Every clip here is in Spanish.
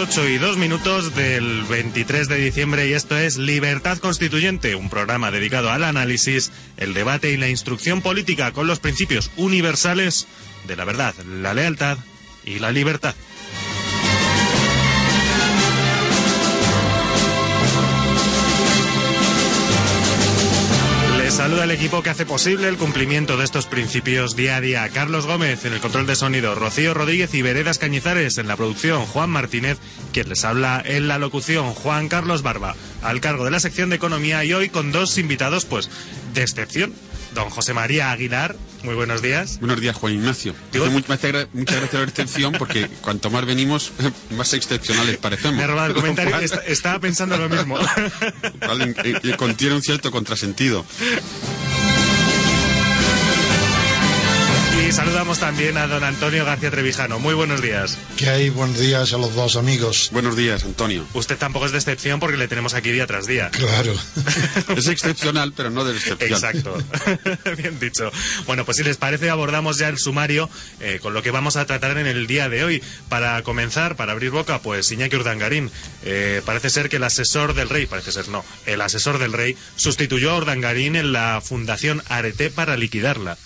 8 y 2 minutos del 23 de diciembre y esto es Libertad Constituyente, un programa dedicado al análisis, el debate y la instrucción política con los principios universales de la verdad, la lealtad y la libertad. Saluda el equipo que hace posible el cumplimiento de estos principios día a día. Carlos Gómez en el control de sonido, Rocío Rodríguez y Veredas Cañizares en la producción, Juan Martínez, quien les habla en la locución, Juan Carlos Barba, al cargo de la sección de economía y hoy con dos invitados, pues, de excepción. Don José María Aguilar, muy buenos días. Buenos días, Juan Ignacio. Digo- Hace much- me hace gra- muchas gracias la excepción porque cuanto más venimos, más excepcionales parecemos. Me ha robado el comentario, cual- estaba pensando lo mismo. en- contiene un cierto contrasentido. Y saludamos también a don Antonio García Trevijano. Muy buenos días. ¿Qué hay? Buenos días a los dos amigos. Buenos días, Antonio. Usted tampoco es de excepción porque le tenemos aquí día tras día. Claro. Es excepcional, pero no de excepción. Exacto. Bien dicho. Bueno, pues si les parece, abordamos ya el sumario eh, con lo que vamos a tratar en el día de hoy. Para comenzar, para abrir boca, pues Iñaki Urdangarín. Eh, parece ser que el asesor del rey, parece ser no, el asesor del rey sustituyó a Urdangarín en la Fundación Arete para liquidarla.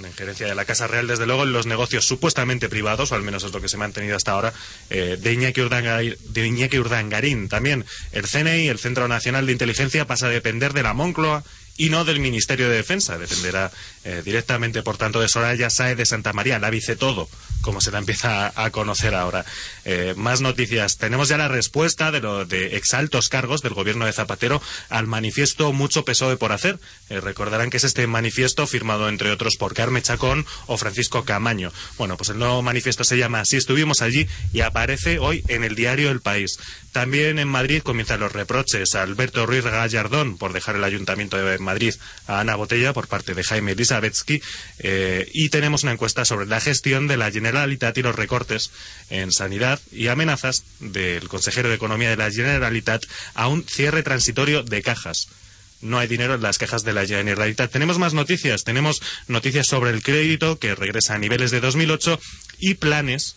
La injerencia de la Casa Real, desde luego, en los negocios supuestamente privados, o al menos es lo que se ha mantenido hasta ahora, eh, de, Iñaki Urdangarín, de Iñaki Urdangarín. También el CNI, el Centro Nacional de Inteligencia, pasa a depender de la Moncloa y no del Ministerio de Defensa. Dependerá eh, directamente, por tanto, de Soraya Saez de Santa María, la vice todo, como se la empieza a, conocer ahora. Eh, más noticias. Tenemos ya la respuesta de, lo, de exaltos cargos del gobierno de Zapatero al manifiesto Mucho PSOE por hacer. Eh, recordarán que es este manifiesto firmado, entre otros, por Carme Chacón o Francisco Camaño. Bueno, pues el nuevo manifiesto se llama Así estuvimos allí y aparece hoy en el diario El País. También en Madrid comienzan los reproches a Alberto Ruiz Gallardón por dejar el Ayuntamiento de Madrid a Ana Botella por parte de Jaime Elisabetsky. Eh, y tenemos una encuesta sobre la gestión de la Generalitat y los recortes en sanidad y amenazas del consejero de Economía de la Generalitat a un cierre transitorio de cajas no hay dinero en las quejas de la Generalitat. Tenemos más noticias. Tenemos noticias sobre el crédito que regresa a niveles de 2008 y planes,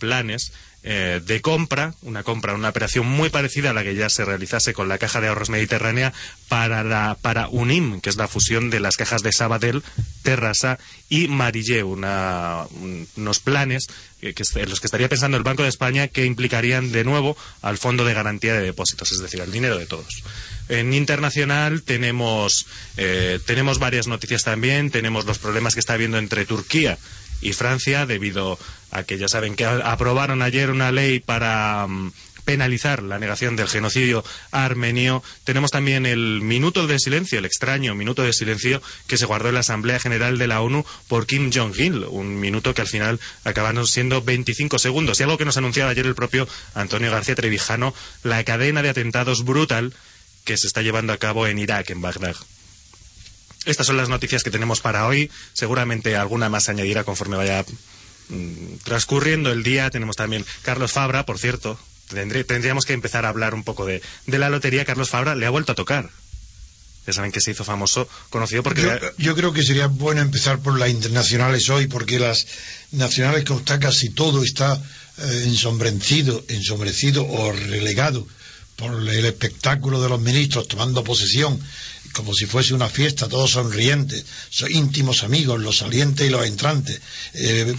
planes eh, de compra, una compra, una operación muy parecida a la que ya se realizase con la Caja de Ahorros Mediterránea para, la, para UNIM, que es la fusión de las cajas de Sabadell, Terrassa y Marillé, una, un- unos planes en los que estaría pensando el Banco de España que implicarían de nuevo al Fondo de Garantía de Depósitos, es decir, al dinero de todos. En internacional tenemos, eh, tenemos varias noticias también, tenemos los problemas que está habiendo entre Turquía y Francia debido a que ya saben que aprobaron ayer una ley para mm, penalizar la negación del genocidio armenio. Tenemos también el minuto de silencio, el extraño minuto de silencio que se guardó en la Asamblea General de la ONU por Kim Jong-il, un minuto que al final acabaron siendo 25 segundos. Y algo que nos anunciaba ayer el propio Antonio García Trevijano, la cadena de atentados brutal que se está llevando a cabo en Irak, en Bagdad. Estas son las noticias que tenemos para hoy. Seguramente alguna más se añadirá conforme vaya mm, transcurriendo el día tenemos también Carlos Fabra, por cierto. tendríamos que empezar a hablar un poco de, de la lotería. Carlos Fabra le ha vuelto a tocar. Ya saben que se hizo famoso, conocido porque... Yo, creo que sería bueno empezar por las internacionales hoy, porque las nacionales, como está casi todo, está eh, ensombrecido, ensombrecido o relegado por el espectáculo de los ministros tomando posesión, como si fuese una fiesta, todos sonrientes, son íntimos amigos, los salientes y los entrantes, eh,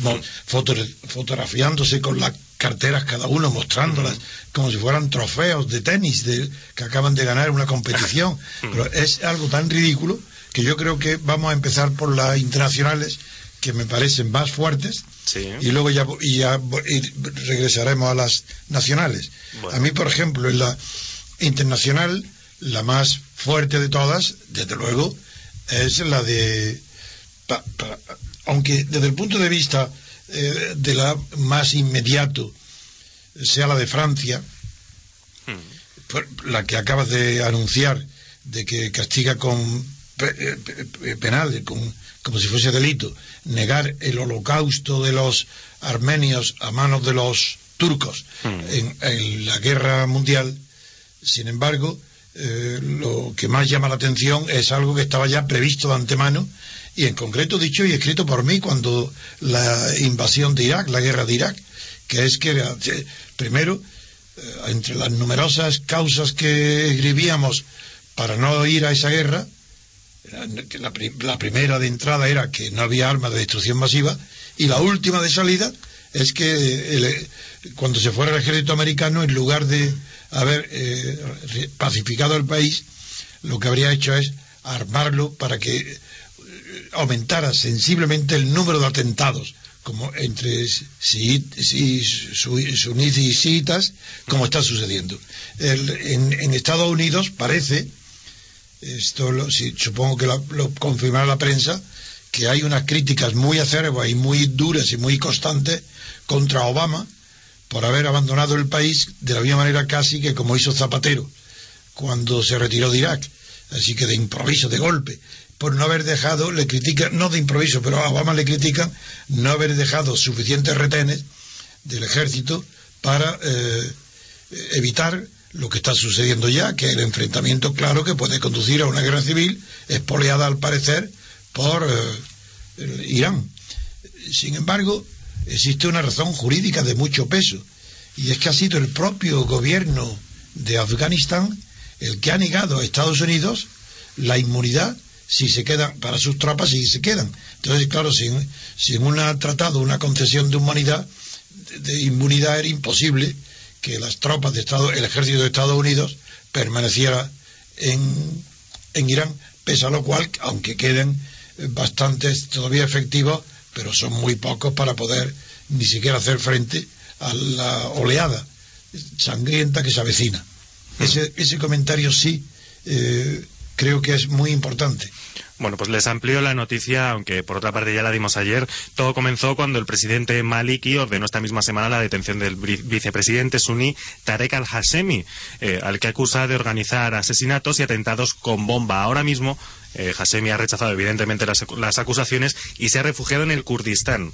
fotografiándose con las carteras cada uno, mostrándolas como si fueran trofeos de tenis que acaban de ganar una competición. Pero es algo tan ridículo que yo creo que vamos a empezar por las internacionales que me parecen más fuertes y luego ya, y ya regresaremos a las nacionales. A mí, por ejemplo, en la internacional, la más fuerte de todas, desde luego, es la de... aunque desde el punto de vista eh, de la más inmediato sea la de Francia, hmm. la que acabas de anunciar, de que castiga con eh, penal, con, como si fuese delito, negar el holocausto de los armenios a manos de los turcos hmm. en, la guerra mundial. Sin embargo, eh, lo que más llama la atención es algo que estaba ya previsto de antemano y en concreto dicho y escrito por mí cuando la invasión de Irak, la guerra de Irak, que es que primero, eh, entre las numerosas causas que escribíamos para no ir a esa guerra, la, la, primera de entrada era que no había armas de destrucción masiva y la última de salida es que cuando se fuera el ejército americano, en lugar de haber eh, pacificado el país, lo que habría hecho es armarlo para que eh, aumentara sensiblemente el número de atentados como entre suníes y siitas, como está sucediendo. en, Estados Unidos parece, esto supongo que lo, lo, confirmará la prensa, que hay unas críticas muy acerbas y muy duras y muy constantes contra Obama por haber abandonado el país de la misma manera casi que como hizo Zapatero cuando se retiró de Irak. Así que de improviso, de golpe, por no haber dejado, le critican, no de improviso, pero a Obama le critican no haber dejado suficientes retenes del ejército para eh, evitar lo que está sucediendo ya, que el enfrentamiento claro que puede conducir a una guerra civil, espoleada al parecer por eh, Irán. Sin embargo, existe una razón jurídica de mucho peso, y es que ha sido el propio gobierno de Afganistán el que ha negado a Estados Unidos la inmunidad si se quedan para sus tropas si se quedan. Entonces, claro, sin, sin un tratado, una concesión de humanidad, de, inmunidad era imposible que las tropas de Estado, el ejército de Estados Unidos permaneciera en, en Irán, pese a lo cual, aunque queden bastantes todavía efectivos, pero son muy pocos para poder ni siquiera hacer frente a la oleada sangrienta que se avecina. Ese, ese comentario sí eh, creo que es muy importante. Bueno, pues les amplío la noticia, aunque por otra parte ya la dimos ayer. Todo comenzó cuando el presidente Maliki ordenó esta misma semana la detención del vicepresidente suní Tarek al-Hashemi, eh, al que acusa de organizar asesinatos y atentados con bomba. Ahora mismo, eh, Hashemi ha rechazado evidentemente las acusaciones y se ha refugiado en el Kurdistán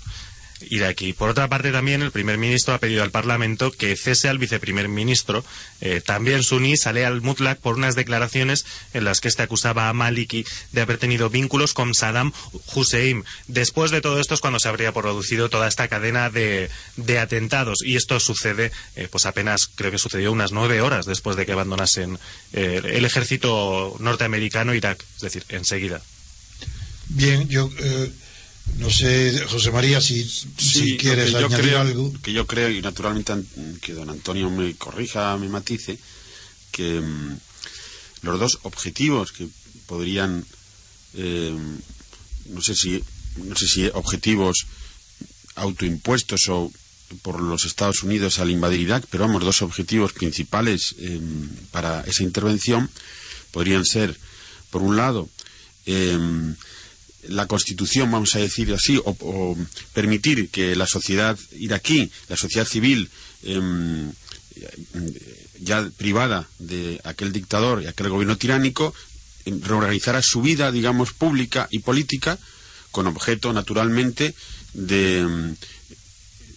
aquí. Por otra parte, también el primer ministro ha pedido al Parlamento que cese al viceprimer ministro. Eh, también Suni sale al Mutlak por unas declaraciones en las que este acusaba a Maliki de haber tenido vínculos con Saddam Hussein. Después de todo esto es cuando se habría producido toda esta cadena de, atentados. Y esto sucede, eh, pues apenas creo que sucedió unas nueve horas después de que abandonasen eh, el ejército norteamericano Irak. Es decir, enseguida. Bien, yo no sé, José María, si, si quieres añadir algo. Que yo creo, y naturalmente que don Antonio me corrija, me matice, que mm, los dos objetivos que podrían, eh, no sé si, no sé si objetivos autoimpuestos o por los Estados Unidos al invadir Irak, pero vamos, dos objetivos principales eh, para esa intervención podrían ser, por un lado, eh, la constitución, vamos a decir así, o, permitir que la sociedad iraquí, la sociedad civil, em, ya privada de aquel dictador y aquel gobierno tiránico, em, reorganizara su vida, digamos, pública y política, con objeto, naturalmente, de em,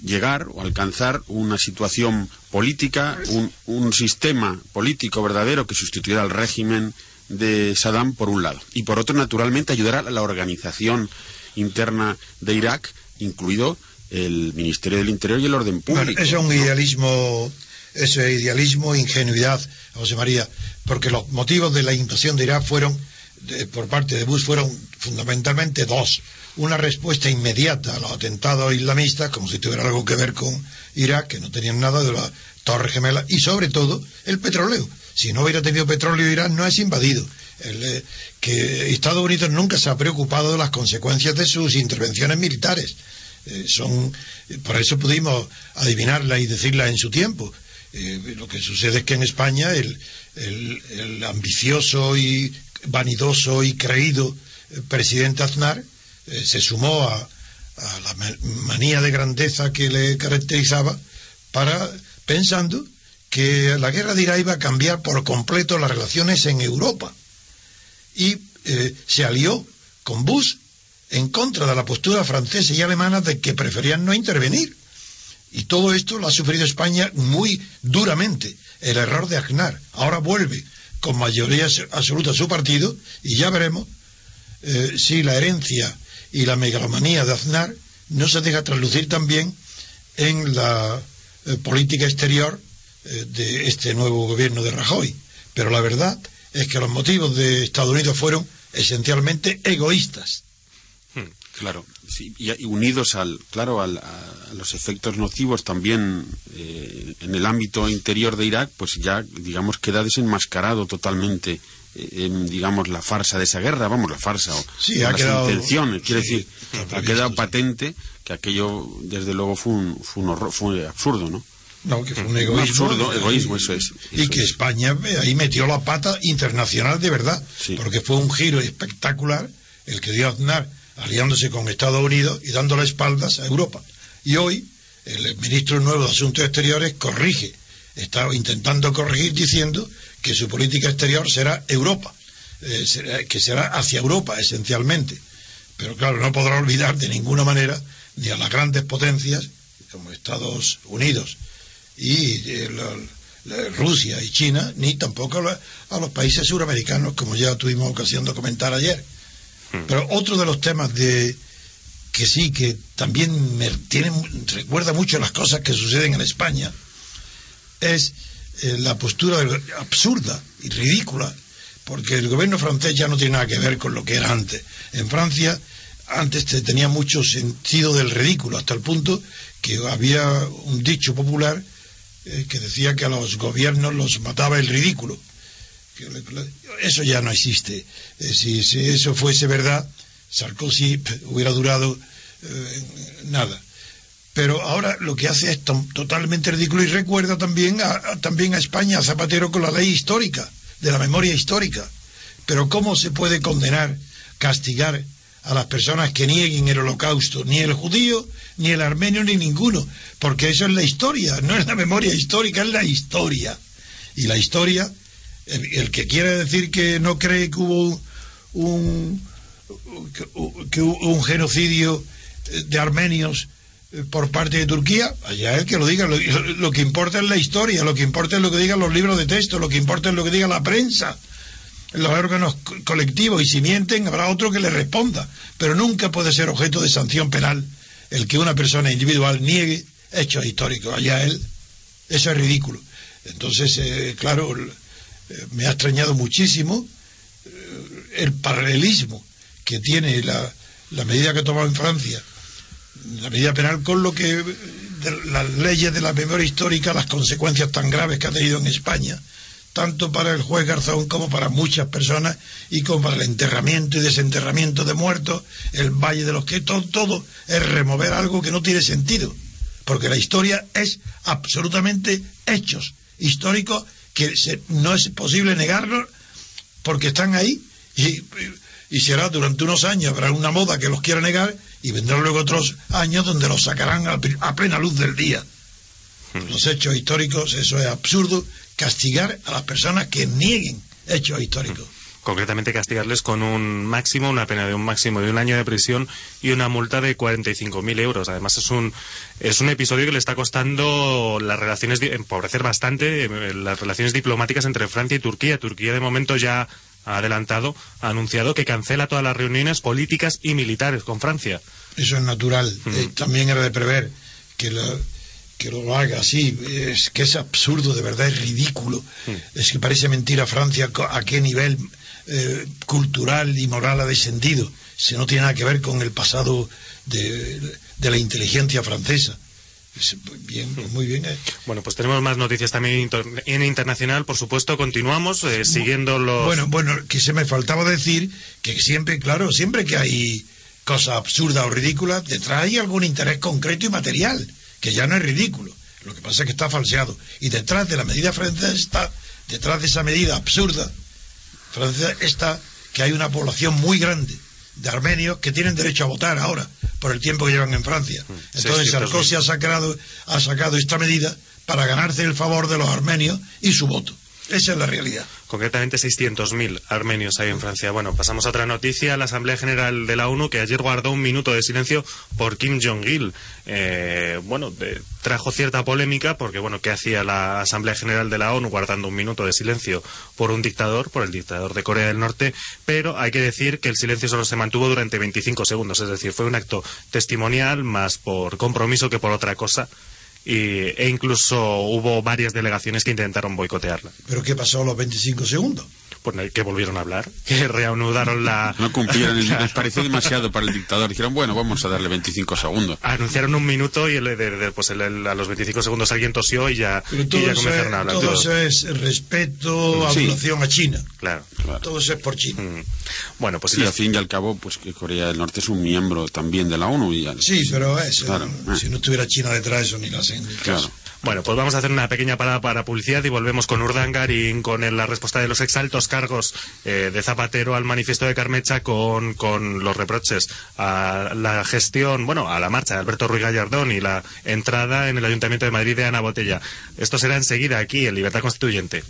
llegar o alcanzar una situación política, un, un sistema político verdadero que sustituyera al régimen de Saddam por un lado y por otro naturalmente ayudar a la organización interna de Irak incluido el Ministerio del Interior y el orden público. Bueno, eso es un idealismo, ese idealismo, ingenuidad, José María, porque los motivos de la invasión de Irak fueron, de, por parte de Bush, fueron fundamentalmente dos. Una respuesta inmediata a los atentados islamistas, como si tuviera algo que ver con Irak, que no tenían nada de la Torre Gemela, y sobre todo el petróleo. Si no hubiera tenido petróleo, Irán no es invadido. El, eh, que Estados Unidos nunca se ha preocupado de las consecuencias de sus intervenciones militares. Eh, son, por eso pudimos adivinarla y decirla en su tiempo. Eh, lo que sucede es que en España el, el, ambicioso y vanidoso y creído eh, presidente Aznar eh, se sumó a, a, la manía de grandeza que le caracterizaba para pensando que la guerra de Irak iba a cambiar por completo las relaciones en Europa y eh, se alió con Bush en contra de la postura francesa y alemana de que preferían no intervenir. Y todo esto lo ha sufrido España muy duramente, el error de Aznar. Ahora vuelve con mayoría absoluta a su partido y ya veremos eh, si la herencia y la megalomanía de Aznar no se deja traslucir también en la eh, política exterior de este nuevo gobierno de Rajoy. Pero la verdad es que los motivos de Estados Unidos fueron esencialmente egoístas. Hmm, claro, sí, y, unidos al, claro, al, a los efectos nocivos también eh, en el ámbito interior de Irak, pues ya, digamos, queda desenmascarado totalmente, eh, digamos, la farsa de esa guerra, vamos, la farsa o, sí, o las quedado, intenciones. Quiero sí, decir, ha ha quedado patente que aquello, desde luego, fue un, fue un horror, fue absurdo, ¿no? No, que fue un Un egoísmo. absurdo egoísmo, eso es. y que es. España ahí metió la pata internacional de verdad, Sí. porque fue un giro espectacular el que dio Aznar aliándose con Estados Unidos y dándole espaldas a Europa. Y hoy el ministro nuevo de Asuntos Exteriores corrige, está intentando corregir diciendo que su política exterior será Europa, eh, será- que será hacia Europa esencialmente. Pero claro, no podrá olvidar de ninguna manera ni a las grandes potencias como Estados Unidos y eh, la- la- Rusia y China, ni tampoco a, la- a los países suramericanos, como ya tuvimos ocasión de comentar ayer. Pero otro de los temas de que sí, que también me tiene, recuerda mucho las cosas que suceden en España, es eh, la postura absurda y ridícula, porque el gobierno francés ya no tiene nada que ver con lo que era antes. En Francia, antes te- tenía mucho sentido del ridículo, hasta el punto que había un dicho popular eh, que decía que a los gobiernos los mataba el ridículo. Eso ya no existe. Eh, si, si eso fuese verdad, Sarkozy hubiera durado eh, nada. Pero ahora lo que hace es to- totalmente ridículo y recuerda también a- también a España, a Zapatero, con la ley histórica, de la memoria histórica. Pero ¿cómo se puede condenar, castigar a las personas que nieguen el holocausto? Ni el judío, ni el armenio, ni ninguno. Porque eso es la historia, no es la memoria histórica, es la historia. Y la historia, el, que quiere decir que no cree que hubo un, genocidio de armenios eh, por parte de Turquía, allá el que lo diga, lo, lo que importa es la historia, lo que importa es lo que digan los libros de texto, lo que importa es lo que diga la prensa, los órganos co- colectivos, y si mienten habrá otro que le responda, pero nunca puede ser objeto de sanción penal el que una persona individual niegue hechos históricos, allá él, eso es ridículo. Entonces, eh, claro, eh, me ha extrañado muchísimo eh, el paralelismo que tiene la, la medida que ha tomado en Francia, la medida penal, con lo que de las leyes de la memoria histórica, las consecuencias tan graves que ha tenido en España, tanto para el juez Garzón como para muchas personas, y como para el enterramiento y desenterramiento de muertos, el Valle de los que todo, todo es remover algo que no tiene sentido, porque la historia es absolutamente hechos históricos que se- no es posible negarlos porque están ahí y, y será durante unos años, habrá una moda que los quiera negar y vendrán luego otros años donde los sacarán a, a plena luz del día. Los hechos históricos, eso es absurdo, castigar a las personas que nieguen hechos históricos. concretamente castigarles con un máximo, una pena de un máximo de un año de prisión y una multa de 45.000 euros. Además es un es un episodio que le está costando las relaciones empobrecer bastante eh, las relaciones diplomáticas entre Francia y Turquía. Turquía de momento ya ha adelantado, ha anunciado que cancela todas las reuniones políticas y militares con Francia. Eso es natural. Mm. Eh, también era de prever que lo, que lo haga así. Es que es absurdo, de verdad, es ridículo. Mm. Es que parece mentira Francia a qué nivel eh, cultural y moral ha descendido. Si no tiene nada que ver con el pasado de, de la inteligencia francesa. Es- bien, pues muy bien. eh. Bueno, pues tenemos más noticias también en internacional, por supuesto. Continuamos eh, siguiendo los. Bueno, bueno, que se me faltaba decir que siempre, claro, siempre que hay cosas absurdas o ridículas, detrás hay algún interés concreto y material, que ya no es ridículo. Lo que pasa es que está falseado. Y detrás de la medida francesa está, detrás de esa medida absurda, francesa está que hay una población muy grande de armenios que tienen derecho a votar ahora, por el tiempo que llevan en Francia. Entonces 600.000. Sarkozy ha sacado, ha sacado esta medida para ganarse el favor de los armenios y su voto. Esa es la realidad. Concretamente 600.000 armenios hay en Francia. Bueno, pasamos a otra noticia. La Asamblea General de la ONU, que ayer guardó un minuto de silencio por Kim Jong-il. Eh, bueno, de- trajo cierta polémica porque, bueno, ¿qué hacía la Asamblea General de la ONU guardando un minuto de silencio por un dictador, por el dictador de Corea del Norte? Pero hay que decir que el silencio solo se mantuvo durante 25 segundos. Es decir, fue un acto testimonial más por compromiso que por otra cosa. Y, e incluso hubo varias delegaciones que intentaron boicotearla. ¿Pero qué pasó a los 25 segundos? Pues que volvieron a hablar, que reanudaron la... No cumplieron, el- les pareció demasiado para el dictador. Dijeron, bueno, vamos a darle 25 segundos. Anunciaron un minuto y el, de- de- pues el- el- a los 25 segundos alguien tosió y ya, y todo, ya comenzaron es, a hablar. todo todo. eso es respeto, Sí. adulación a China. Claro. Claro. Todo eso es por China. Mm. Bueno, pues Sí, sí, al fin y al cabo, pues que Corea del Norte es un miembro también de la ONU. Y ya- Sí, pero eso, Claro. si no estuviera China detrás, eso ni lo hacen. Claro. Bueno, pues vamos a hacer una pequeña parada para publicidad y volvemos con Urdangarín, con el- la respuesta de los exaltos cargos eh, de Zapatero al manifiesto de Carmecha, con, con los reproches a la gestión, bueno, a la marcha de Alberto Ruiz Gallardón y la entrada en el Ayuntamiento de Madrid de Ana Botella. Esto será enseguida aquí en Libertad Constituyente.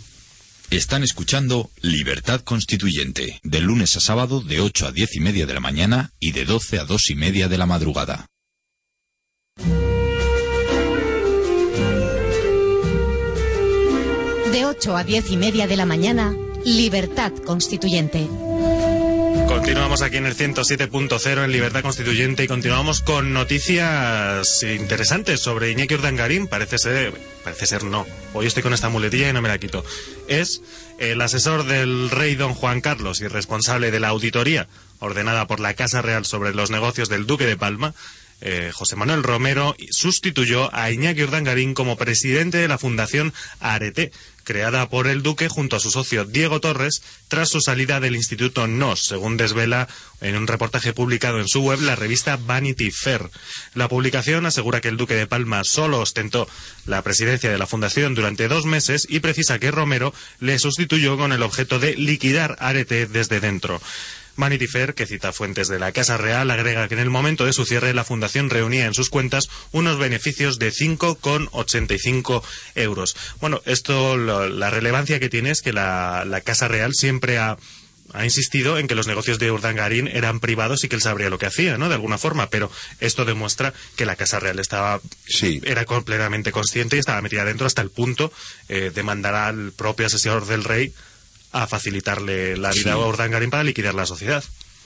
Están escuchando Libertad Constituyente, de lunes a sábado de 8 a 10 y media de la mañana y de 12 a 2 y media de la madrugada. De 8 a 10 y media de la mañana, Libertad Constituyente. Continuamos aquí en el 107.0 en Libertad Constituyente y continuamos con noticias interesantes sobre Iñaki Urdangarín. Parece ser, parece ser no. Hoy estoy con esta muletilla y no me la quito. Es el asesor del rey don Juan Carlos y responsable de la auditoría ordenada por la Casa Real sobre los negocios del Duque de Palma. eh, José Manuel Romero sustituyó a Iñaki Urdangarín como presidente de la Fundación Arete, creada por el Duque junto a su socio Diego Torres tras su salida del Instituto NOS, según desvela en un reportaje publicado en su web la revista Vanity Fair. La publicación asegura que el Duque de Palma solo ostentó la presidencia de la Fundación durante dos meses y precisa que Romero le sustituyó con el objeto de liquidar Arete desde dentro. Vanity Fair, que cita fuentes de la Casa Real, agrega que en el momento de su cierre la Fundación reunía en sus cuentas unos beneficios de 5,85 euros. Bueno, esto, lo- la relevancia que tiene es que la, la Casa Real siempre ha, ha insistido en que los negocios de Urdangarín eran privados y que él sabría lo que hacía, ¿no? De alguna forma, pero esto demuestra que la Casa Real estaba Sí. era completamente consciente y estaba metida dentro hasta el punto eh, de mandar al propio asesor del rey a facilitarle la vida Sí. a Urdangarín para liquidar la sociedad.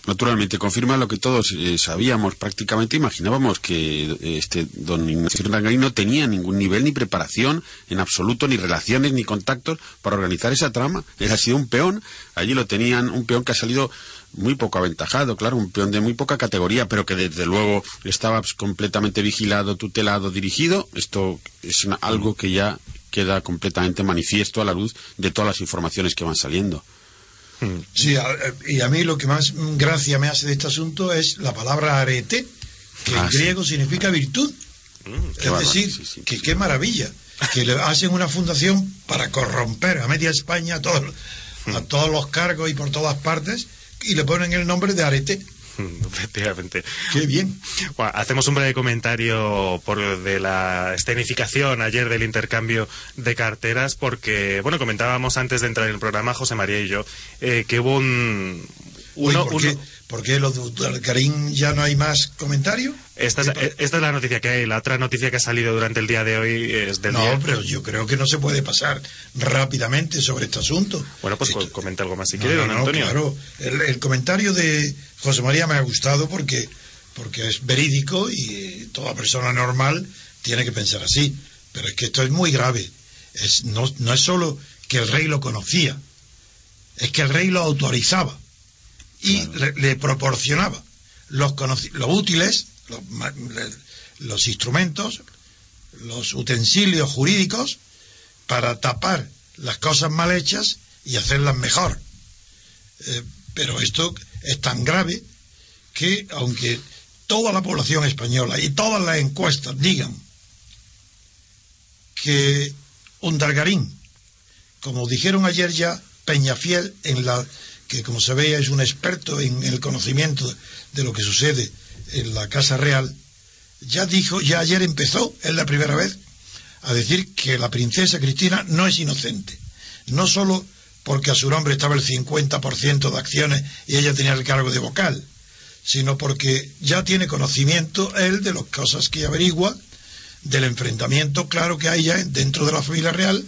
Naturalmente, confirma lo que todos eh, sabíamos, prácticamente imaginábamos que eh, este don Ignacio Urdangarín no tenía ningún nivel ni preparación en absoluto, ni relaciones ni contactos para organizar esa trama. Él ha sido un peón, allí lo tenían, un peón que ha salido muy poco aventajado, claro, un peón de muy poca categoría, pero que desde luego estaba completamente vigilado, tutelado, dirigido. Esto es una- algo que ya queda completamente manifiesto a la luz de todas las informaciones que van saliendo. Sí, a- y a mí lo que más gracia me hace de este asunto es la palabra arete, que Ah, en sí. griego significa virtud. qué es decir, sí, sí. que qué maravilla, que le hacen una fundación para corromper a media España a todos, a todos los cargos y por todas partes y le ponen el nombre de arete. Efectivamente. Qué bien. Bueno, hacemos un breve comentario por de la escenificación ayer del intercambio de carteras, porque, bueno, comentábamos antes de entrar en el programa, José María y yo, eh, que hubo un... Uy, uno- ¿por, qué, uno- por qué lo de Karim ya no hay más comentario? esta, es, eh, esta es la noticia que hay. La otra noticia que ha salido durante el día de hoy es del No, día- pero yo creo que no se puede pasar rápidamente sobre este asunto. Bueno, pues Esto- co- comenta algo más si No, quiere, no, don no, Antonio. claro. El, el comentario de José María me ha gustado porque, porque es verídico y toda persona normal tiene que pensar así. Pero es que esto es muy grave. Es, no, no es solo que el rey lo conocía, es que el rey lo autorizaba y le, le proporcionaba los, útiles, los, instrumentos, los utensilios jurídicos para tapar las cosas mal hechas y hacerlas mejor. Eh, pero esto es tan grave que aunque toda la población española y todas las encuestas digan que Undargarín, como dijeron ayer ya Peñafiel, en la que como se ve es un experto en el conocimiento de lo que sucede en la Casa Real, ya dijo, ya ayer empezó, es la primera vez, a decir que la princesa Cristina no es inocente. No solo porque a su nombre estaba el 50% de acciones y ella tenía el cargo de vocal, sino porque ya tiene conocimiento él de las cosas que averigua, del enfrentamiento claro que hay ya dentro de la familia real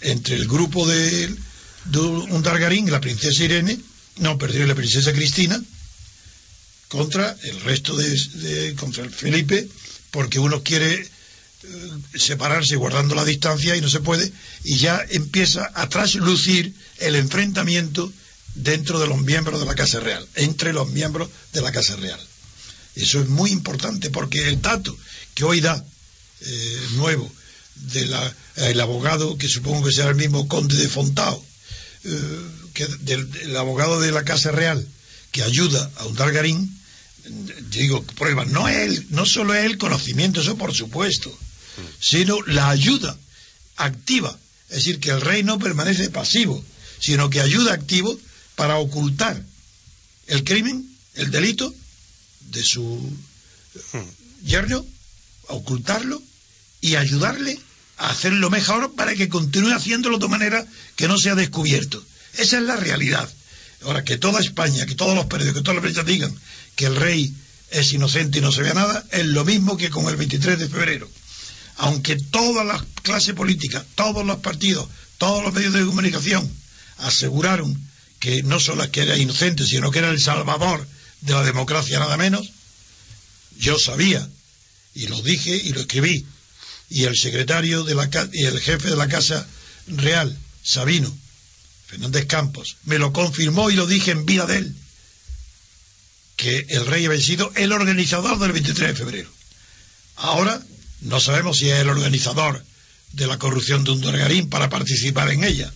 entre el grupo de, de Undargarín y la princesa Irene, no, perdón, la princesa Cristina, contra el resto de, contra el Felipe, porque uno quiere eh, separarse guardando la distancia y no se puede, y ya empieza a traslucir el enfrentamiento dentro de los miembros de la Casa Real, entre los miembros de la Casa Real. Eso es muy importante porque el dato que hoy da eh, nuevo del abogado, que supongo que será el mismo conde de Fontao, que del, del abogado de la Casa Real, que ayuda a Undargarín, digo, prueba, no él, no solo es el conocimiento, eso por supuesto, sino la ayuda activa, es decir, que el rey no permanece pasivo, sino que ayuda activo para ocultar el crimen, el delito de su yerno, ocultarlo y ayudarle a hacerlo mejor para que continúe haciéndolo de manera que no sea descubierto. Esa es la realidad. Ahora, que toda España, que todos los periódicos, que todas las prensa digan que el rey es inocente y no se vea nada, es lo mismo que con el 23 de febrero. Aunque toda la clase política, todos los partidos, todos los medios de comunicación aseguraron que no solo que era inocente, sino que era el salvador de la democracia nada menos, yo sabía, y lo dije y lo escribí, y el secretario de la y el jefe de la Casa Real, Sabino, Fernández Campos, me lo confirmó y lo dije en vida de él, que el rey había sido el organizador del 23 de febrero. Ahora no sabemos si es el organizador de la corrupción de Undurgarín para participar en ella.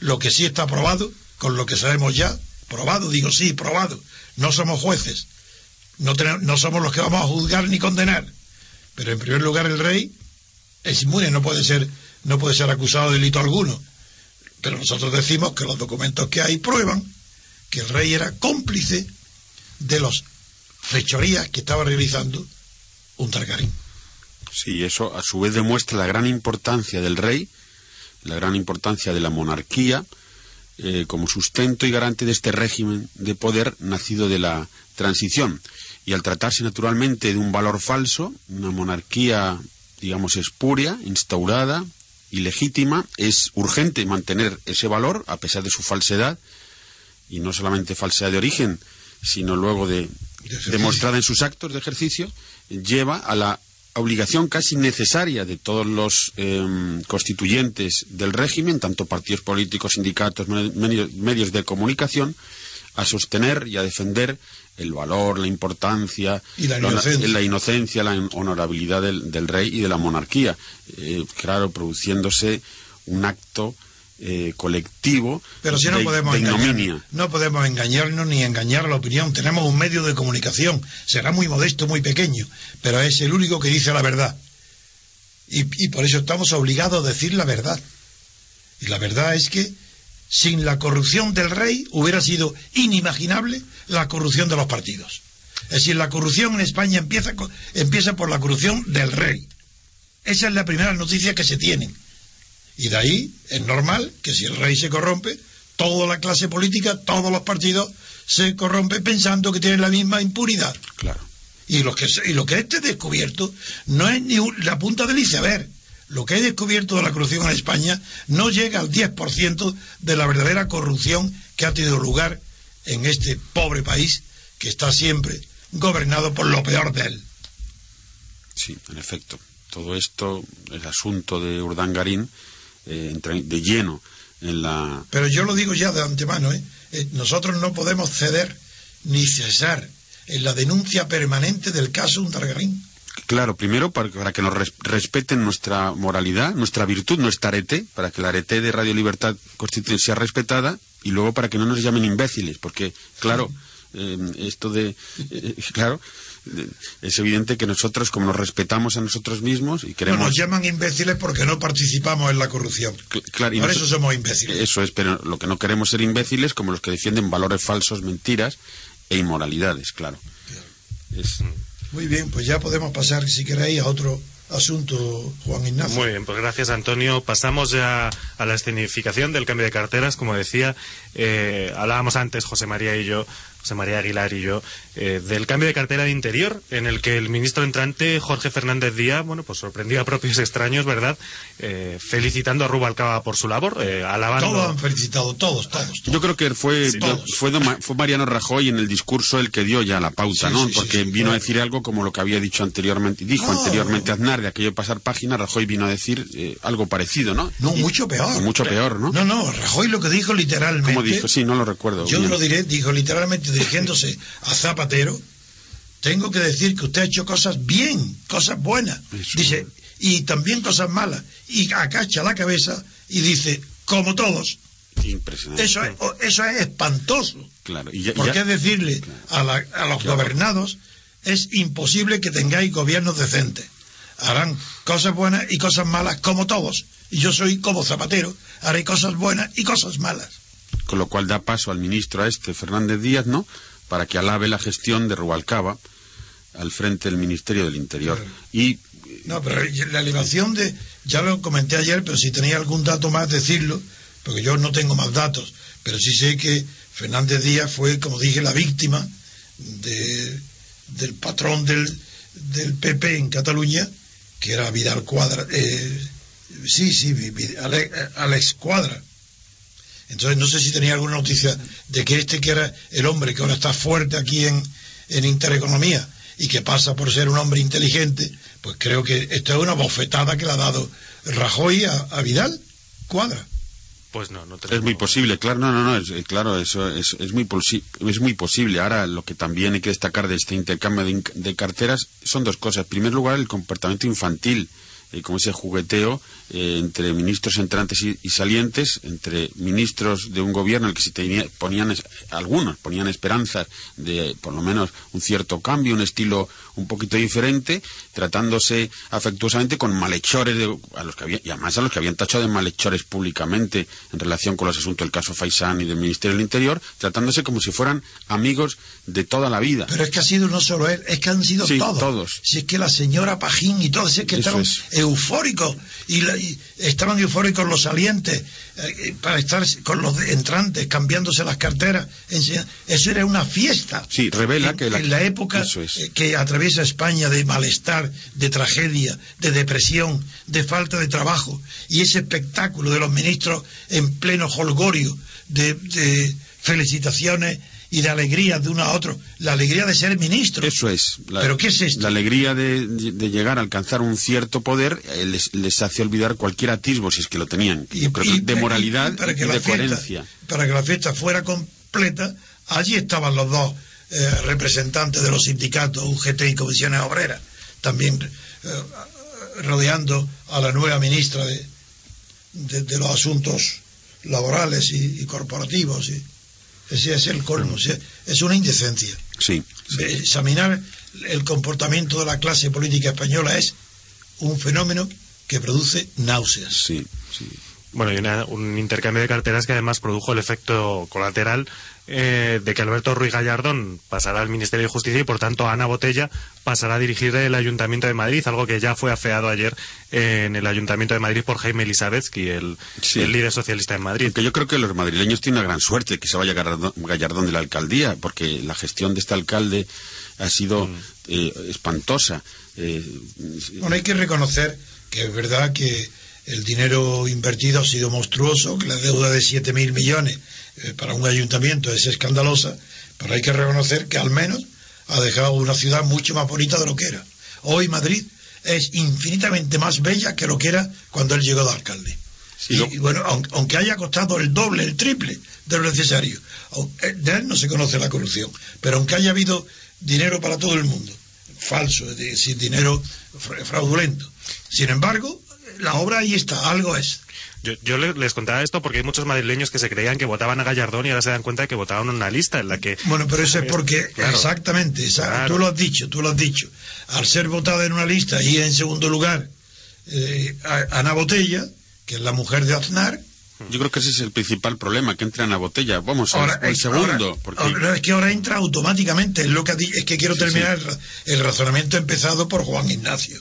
Lo que sí está probado, con lo que sabemos ya, probado, digo sí, probado. No somos jueces, no, no somos los que vamos a juzgar ni condenar. Pero en primer lugar el rey es inmune, no puede ser, no puede ser acusado de delito alguno. Pero nosotros decimos que los documentos que hay prueban que el rey era cómplice de las fechorías que estaba realizando un Targarín. Sí, eso a su vez demuestra la gran importancia del rey, la gran importancia de la monarquía eh, como sustento y garante de este régimen de poder nacido de la transición. Y al tratarse naturalmente de un valor falso, una monarquía, digamos, espuria, instaurada, ilegítima, es urgente mantener ese valor a pesar de su falsedad, y no solamente falsedad de origen, sino luego de, demostrada en sus actos de ejercicio, lleva a la obligación casi necesaria de todos los em, constituyentes del régimen, tanto partidos políticos, sindicatos, me- medios, medios de comunicación, a sostener y a defender el valor, la importancia, Y la inocencia. la inocencia, la honorabilidad del, del rey y de la monarquía. Eh, claro, produciéndose un acto eh, colectivo Pero si no de, podemos de engañar, ignominia. no podemos engañarnos ni engañar la opinión. Tenemos un medio de comunicación, será muy modesto, muy pequeño, pero es el único que dice la verdad. Y, y por eso estamos obligados a decir la verdad. Y la verdad es que sin la corrupción del rey hubiera sido inimaginable la corrupción de los partidos. Es decir, la corrupción en España empieza, empieza por la corrupción del rey. Esa es la primera noticia que se tienen. Y de ahí es normal que si el rey se corrompe, toda la clase política, todos los partidos se corrompen pensando que tienen la misma impunidad. Claro. Y lo que, y lo que este descubierto no es ni la punta del iceberg. Lo que he descubierto de la corrupción en España no llega al 10% de la verdadera corrupción que ha tenido lugar en este pobre país que está siempre gobernado por lo peor de él. Sí, en efecto. Todo esto, el asunto de Urdangarín, eh, entra de lleno en la... Pero yo lo digo ya de antemano, ¿eh? Eh, nosotros no podemos ceder ni cesar en la denuncia permanente del caso Urdangarín. Claro, primero para, que nos respeten nuestra moralidad, nuestra virtud, nuestra arete, para que la arete de Radio Libertad Constitucional sea respetada, y luego para que no nos llamen imbéciles, porque, claro, eh, esto de. Eh, claro, es evidente que nosotros, como nos respetamos a nosotros mismos y queremos. nos llaman imbéciles porque no participamos en la corrupción. claro, Por eso somos imbéciles. Eso es, pero lo que no queremos ser imbéciles como los que defienden valores falsos, mentiras e inmoralidades, claro. Muy bien, pues ya podemos pasar, si queréis, a otro asunto, Juan Ignacio. Muy bien, pues gracias, Antonio. Pasamos ya a la escenificación del cambio de carteras. Como decía, eh, hablábamos antes, José María y yo, José María Aguilar y yo, eh, del cambio de cartera de Interior, en el que el ministro entrante, Jorge Fernández Díaz, bueno, pues sorprendió a propios extraños, ¿verdad? Eh, felicitando a Rubalcaba por su labor, eh, alabando... Todos han felicitado, todos, todos. Yo creo que fue, fue, fue, Mariano Rajoy en el discurso el que dio ya la pauta, ¿no? Porque vino a decir algo como lo que había dicho anteriormente, dijo anteriormente Aznar de aquello de pasar página, Rajoy vino a decir algo parecido, ¿no? No, mucho peor. Mucho peor, ¿no? No, no, Rajoy lo que dijo literalmente... ¿Cómo dijo? Sí, no lo recuerdo. Yo lo diré, dijo literalmente dirigiéndose a Zapatero, tengo que decir que usted ha hecho cosas bien, cosas buenas. Dice, y también cosas malas. Y acacha la cabeza y dice, como todos. Impresionante. Eso es, eso es espantoso. Claro. Porque es decirle a, los gobernados, es imposible que tengáis gobiernos decentes. Harán cosas buenas y cosas malas como todos. Y yo soy como Zapatero, haré cosas buenas y cosas malas. Con lo cual da paso al ministro a este, Fernández Díaz, ¿no? para que alabe la gestión de Rubalcaba al frente del Ministerio del Interior. Y no, pero la elevación de, ya lo comenté ayer, pero si tenía algún dato más decirlo, porque yo no tengo más datos, pero sí sé que Fernández Díaz fue, como dije, la víctima de, del patrón del, del PP en Cataluña, que era Vidal Cuadra, eh, sí, sí, Alex Cuadra, entonces no sé si tenía alguna noticia de que este que era el hombre que ahora está fuerte aquí en, en Intereconomía y que pasa por ser un hombre inteligente, pues creo que esto es una bofetada que le ha dado Rajoy a, Vidal Cuadra. Pues no, no Es muy posible, claro, no, no, no, es, claro, eso es, es, muy es muy posible. Ahora, lo que también hay que destacar de este intercambio de, de carteras son dos cosas. En primer lugar, el comportamiento infantil eh, como ese jugueteo eh, entre ministros entrantes y, salientes, entre ministros de un gobierno en el que se ponían, algunos ponían esperanzas de por lo menos un cierto cambio, un estilo un poquito diferente, tratándose afectuosamente con malhechores, a los que había, y además a los que habían tachado de malhechores públicamente en relación con los asuntos del caso Faisán y del Ministerio del Interior, tratándose como si fueran amigos de toda la vida. Pero es que ha sido no solo él, es que han sido todos. Si es que la señora Pajín y todos, es que estaban eufóricos y, estaban eufóricos los salientes para estar con los entrantes, cambiándose las carteras. Eso era una fiesta. Sí, revela que en la época eh, que a través esa España de malestar, de tragedia, de depresión, de falta de trabajo, y ese espectáculo de los ministros en pleno holgorio, de, felicitaciones y de alegría de uno a otro, la alegría de ser ministro. Eso es. ¿Pero qué es esto? La alegría de, llegar a alcanzar un cierto poder eh, les, hace olvidar cualquier atisbo, si es que lo tenían, de moralidad y, de coherencia. Para que la fiesta fuera completa, allí estaban los dos eh, representantes de los sindicatos UGT y comisiones obreras, también eh, rodeando a la nueva ministra de, de, los asuntos laborales y, corporativos. Y, ese es el colmo, es una indecencia. Sí, Examinar el comportamiento de la clase política española es un fenómeno que produce náuseas. Sí, sí. Bueno, y una- un intercambio de carteras que además produjo el efecto colateral eh, de que Alberto Ruiz Gallardón pasará al Ministerio de Justicia y por tanto Ana Botella pasará a dirigir el Ayuntamiento de Madrid, algo que ya fue afeado ayer en el Ayuntamiento de Madrid por Jaime Elizabethsky, el, Sí. el líder socialista en Madrid. Aunque yo creo que los madrileños tienen una gran suerte que se vaya Gallardón, Gallardón de la alcaldía, porque la gestión de este alcalde ha sido eh, espantosa. Eh, Bueno, hay que reconocer que es verdad que el dinero invertido ha sido monstruoso, que la deuda de 7.000 millones eh, para un ayuntamiento es escandalosa, pero hay que reconocer que al menos ha dejado una ciudad mucho más bonita de lo que era. Hoy Madrid es infinitamente más bella que lo que era cuando él llegó de alcalde. Sí, y, lo- y bueno, aun- aunque haya costado el doble, el triple de lo necesario, eh, de él no se conoce la corrupción, pero aunque haya habido dinero para todo el mundo, falso, es decir, dinero fra- fraudulento. Sin embargo, la obra ahí está, algo es. Yo, yo le- les contaba esto porque hay muchos madrileños que se creían que votaban a Gallardón y ahora se dan cuenta de que votaban en una lista en la que... Bueno, pero eso es porque, Claro. exactamente, Claro. tú lo has dicho, tú lo has dicho. Al ser votada en una lista y en segundo lugar eh, Ana Botella, que es la mujer de Aznar, yo creo que ese es el principal problema, que entran a botella. Vamos, el- Ahora, el, segundo, ahora- porque ahora es que ahora entra automáticamente. Es lo que es que quiero Sí, terminar sí. el ra- el razonamiento empezado por Juan Ignacio.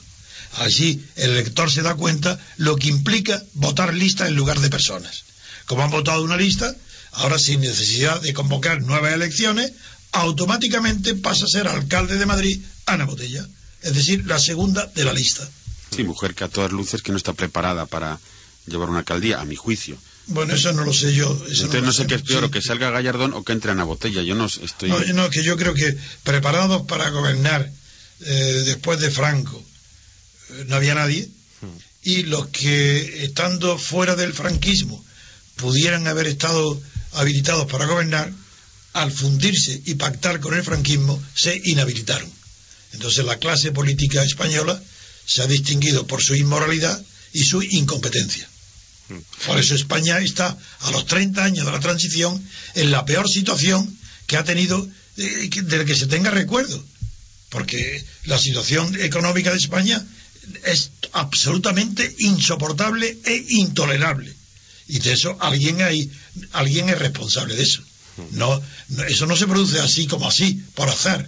Así el elector se da cuenta lo que implica votar lista en lugar de personas. Como han votado una lista, ahora sin necesidad de convocar nuevas elecciones, automáticamente pasa a ser alcalde de Madrid Ana Botella. Es decir, la segunda de la lista. sí, mujer que a todas luces que no está preparada para llevar una alcaldía, a mi juicio. Bueno, eso no lo sé yo. eso Entonces no sé qué es peor, Sí. o que salga Gallardón o que entren a botella. Yo no estoy... No, no, que yo creo que preparados para gobernar eh, después de Franco no había nadie y los que estando fuera del franquismo pudieran haber estado habilitados para gobernar al fundirse y pactar con el franquismo se inhabilitaron. Entonces la clase política española se ha distinguido por su inmoralidad y su incompetencia. Por eso España está a los 30 años de la transición en la peor situación que ha tenido eh, de la que se tenga recuerdo. Porque la situación económica de España es absolutamente insoportable e intolerable. Y de eso alguien hay, alguien es responsable de eso. No, eso no se produce así como así, por azar.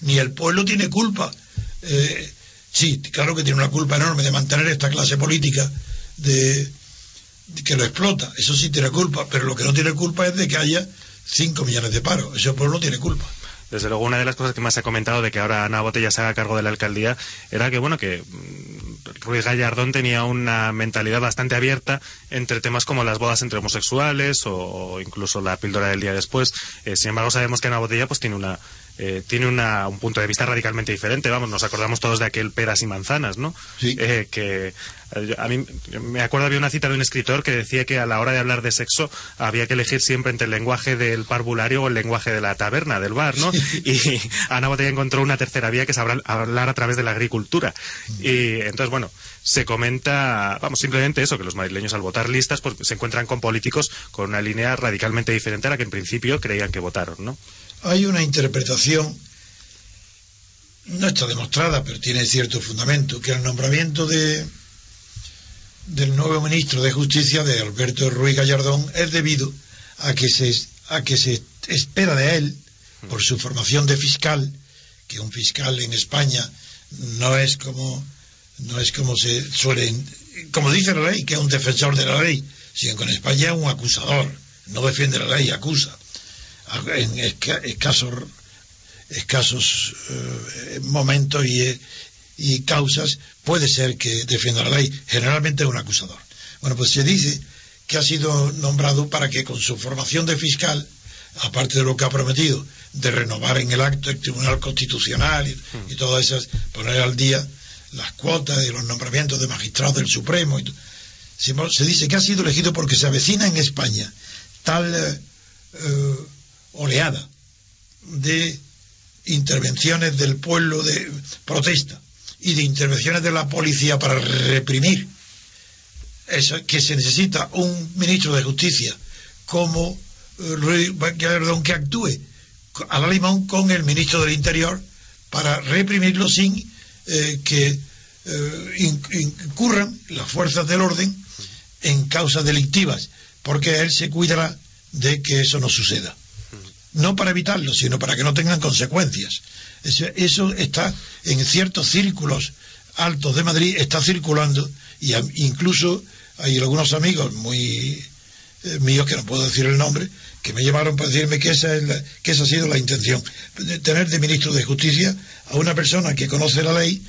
Ni el pueblo tiene culpa. Eh, sí, claro que tiene una culpa enorme de mantener esta clase política de, de que lo explota. Eso sí tiene culpa, pero lo que no tiene culpa es de que haya 5 millones de paros. Ese pueblo no tiene culpa. Desde luego, una de las cosas que más se ha comentado de que ahora Ana Botella se haga cargo de la alcaldía era que, bueno, que mm, Ruiz Gallardón tenía una mentalidad bastante abierta entre temas como las bodas entre homosexuales o, incluso la píldora del día después. Eh, sin embargo, sabemos que Ana Botella pues tiene una eh, tiene una, un punto de vista radicalmente diferente. Vamos, nos acordamos todos de aquel peras y manzanas, ¿no? Sí. Eh, que eh, a mí me acuerdo había una cita de un escritor que decía que a la hora de hablar de sexo había que elegir siempre entre el lenguaje del parvulario o el lenguaje de la taberna, del bar, ¿no? Y Ana Botella encontró una tercera vía que es hablar, hablar a través de la agricultura. Y entonces, bueno, se comenta, vamos, simplemente eso, que los madrileños al votar listas pues se encuentran con políticos con una línea radicalmente diferente a la que en principio creían que votaron, ¿no? Hay una interpretación, no está demostrada, pero tiene cierto fundamento, que el nombramiento de del nuevo ministro de Justicia, de Alberto Ruiz Gallardón, es debido a que se, a que se espera de él, por su formación de fiscal, que un fiscal en España no es como no es como se suele como dice la ley que es un defensor de la ley sino que en España es un acusador no defiende la ley acusa en esca- escasos escasos eh, momentos y, y causas puede ser que defienda la ley generalmente es un acusador bueno pues se dice que ha sido nombrado para que con su formación de fiscal aparte de lo que ha prometido de renovar en el acto el Tribunal Constitucional y, y todas esas, poner al día las cuotas y los nombramientos de magistrados del Supremo. Y se, dice que ha sido elegido porque se avecina en España tal eh, oleada de intervenciones del pueblo de protesta y de intervenciones de la policía para reprimir eso, que se necesita un ministro de justicia como eh, Ruiz Gallardón que actúe a la limón con el ministro del Interior para reprimirlo sin eh, que eh, in- incurran las fuerzas del orden en causas delictivas, porque él se cuidará de que eso no suceda. No para evitarlo, sino para que no tengan consecuencias. Eso, está en ciertos círculos altos de Madrid, está circulando, y incluso hay algunos amigos muy eh, míos, que no puedo decir el nombre, que me llevaron para decirme que esa, es la- que esa ha sido la intención, de tener de ministro de Justicia a una persona que conoce la ley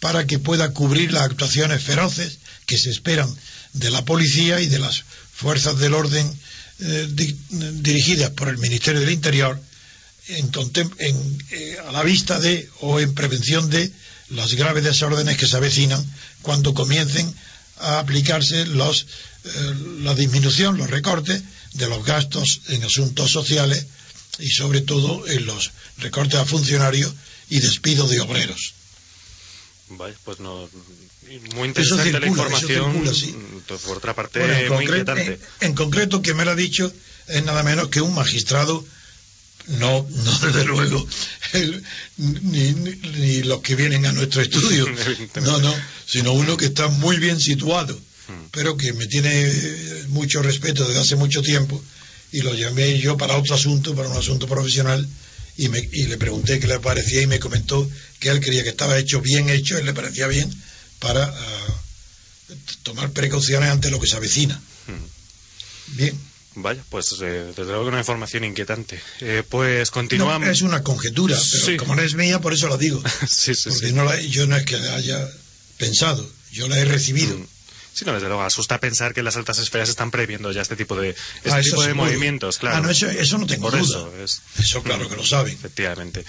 para que pueda cubrir las actuaciones feroces que se esperan de la policía y de las fuerzas del orden eh, di- dirigidas por el Ministerio del Interior en eh, a la vista de o en prevención de las graves desórdenes que se avecinan cuando comiencen a aplicarse los, eh, la disminución, los recortes de los gastos en asuntos sociales y sobre todo en los recortes a funcionarios y despidos de obreros. Vale, pues no. Muy interesante circula, la eso información. circula, sí. mm, Por otra parte, Bueno, en, muy concre- inquietante. en- en concreto, que me lo ha dicho es nada menos que un magistrado, no, no desde luego, el- ni, ni- ni los que vienen a nuestro estudio, no, no, sino uno que está muy bien situado, Hmm. pero que me tiene eh, mucho respeto desde hace mucho tiempo y lo llamé yo para otro asunto, para un asunto profesional. Y, me, y le pregunté qué le parecía y me comentó que él creía que estaba hecho bien hecho, él le parecía bien para ah, tomar precauciones ante lo que se avecina. Bien. Vaya, pues eh, desde luego que una información inquietante. Eh, pues No, continuamos. es una conjetura, pero Sí. como no es mía, por eso la digo. sí, sí, Porque no la- yo no es que la haya pensado, yo la he recibido. Mm. Sí, no, desde luego, asusta pensar que las altas esferas están previendo ya este tipo de, este Ah, tipo de movimientos, claro. Ah, no, eso, eso no tengo Por duda. eso es. Eso claro que lo saben. Efectivamente.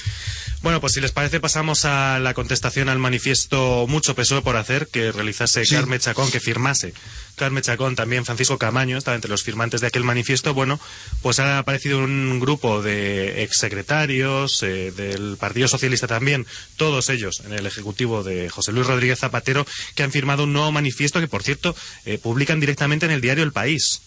Bueno, pues si les parece pasamos a la contestación al manifiesto Mucho PSOE por hacer que realizase Sí. Carme Chacón, que firmase Carme Chacón, también Francisco Camaño, estaba entre los firmantes de aquel manifiesto. Bueno, pues ha aparecido un grupo de exsecretarios eh, del Partido Socialista también, todos ellos en el Ejecutivo de José Luis Rodríguez Zapatero, que han firmado un nuevo manifiesto que, por cierto, eh, publican directamente en el diario El País.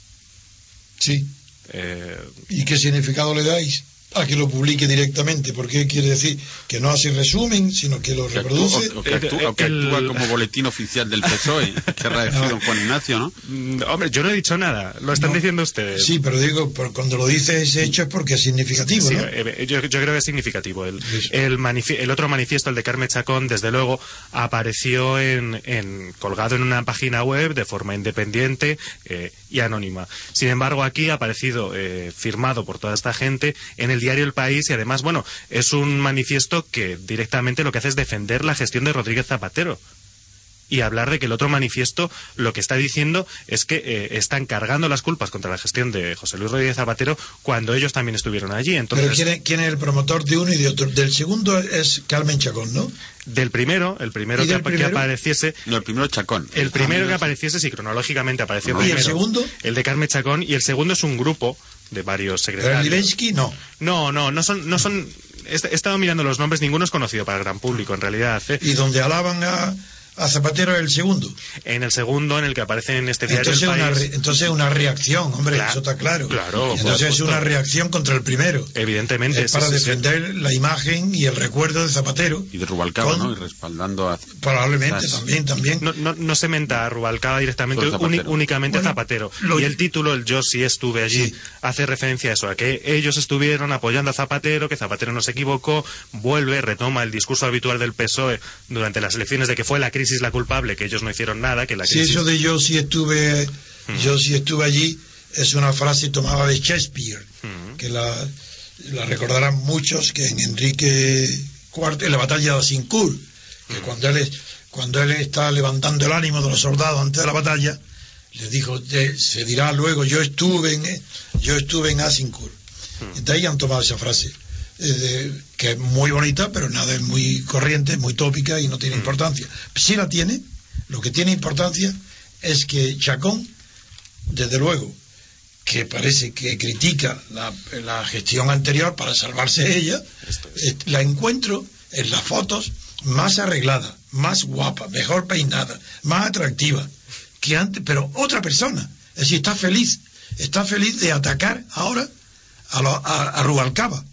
Sí. Eh, ¿Y qué significado le dais a que lo publique directamente? Porque quiere decir que no hace resumen, sino que lo Que actúa- reproduce. o, o que actúa, o que El- actúa como boletín oficial del PSOE, querrá decir don Juan Ignacio, ¿no? mm, hombre, yo no he dicho nada, lo están No. diciendo ustedes. Sí, pero digo, por- cuando lo dice ese hecho es porque es significativo, Sí, ¿no? eh, yo, yo creo que es significativo. El, el otro manifiesto, el de Carmen Chacón, desde luego, apareció en, en- colgado en una página web de forma independiente eh, y anónima. Sin embargo, aquí ha aparecido eh, firmado por toda esta gente en el diario El País y además, bueno, es un manifiesto que directamente lo que hace es defender la gestión de Rodríguez Zapatero. Y hablar de que el otro manifiesto lo que está diciendo es que eh, están cargando las culpas contra la gestión de José Luis Rodríguez Zapatero cuando ellos también estuvieron allí. Entonces, Pero ¿quién es, quién es el promotor de uno y de otro? Del segundo es Carmen Chacón, ¿no? Del primero, el primero ¿Y que, apa- que primero? apareciese, No, el primero Chacón. el primero Ah, que apareciese, sí, cronológicamente apareció ¿Y el primero. segundo? El de Carmen Chacón, y el segundo es un grupo de varios Pero secretarios. Livensky no. No, no, no son, no son, he he estado mirando los nombres, ninguno es conocido para el gran público, en realidad. ¿eh? Y donde alaban a, a Zapatero es el segundo. En el segundo, en el que aparece en este diario Entonces El una, País, entonces una reacción, hombre, Claro, eso está claro. claro, Entonces es supuesto. una reacción contra el primero. evidentemente, Es sí, para sí, sí. defender la imagen y el recuerdo de Zapatero. Y de Rubalcaba, Con- ¿no? Y respaldando a... Probablemente Quizás. también, también. No, no, no se menta a Rubalcaba directamente, Zapatero. uni- únicamente Bueno, a Zapatero. lo- Y el título, el Yo sí estuve allí, Sí. hace referencia a eso, a que ellos estuvieron apoyando a Zapatero, que Zapatero no se equivocó, vuelve, retoma el discurso habitual del PSOE durante las elecciones de que fue la crisis la culpable, que ellos no hicieron nada, que la Si crisis... eso de yo sí estuve, yo sí estuve allí, es una frase tomada de Shakespeare, que la, la recordarán muchos que en Enrique IV, en la batalla de Azincourt, que cuando él, cuando él está levantando el ánimo de los soldados antes de la batalla, le dijo, se dirá luego, yo estuve en, yo estuve en Azincourt. De ahí han tomado esa frase, eh, que es muy bonita, pero nada, es muy corriente, muy tópica y no tiene importancia. Sí la tiene, lo que tiene importancia es que Chacón, desde luego, que parece que critica la, la gestión anterior para salvarse ella, eh, la encuentro en las fotos más arreglada, más guapa, mejor peinada, más atractiva que antes, pero otra persona. Es decir, está feliz, está feliz de atacar ahora a, lo- a- a Rubalcaba.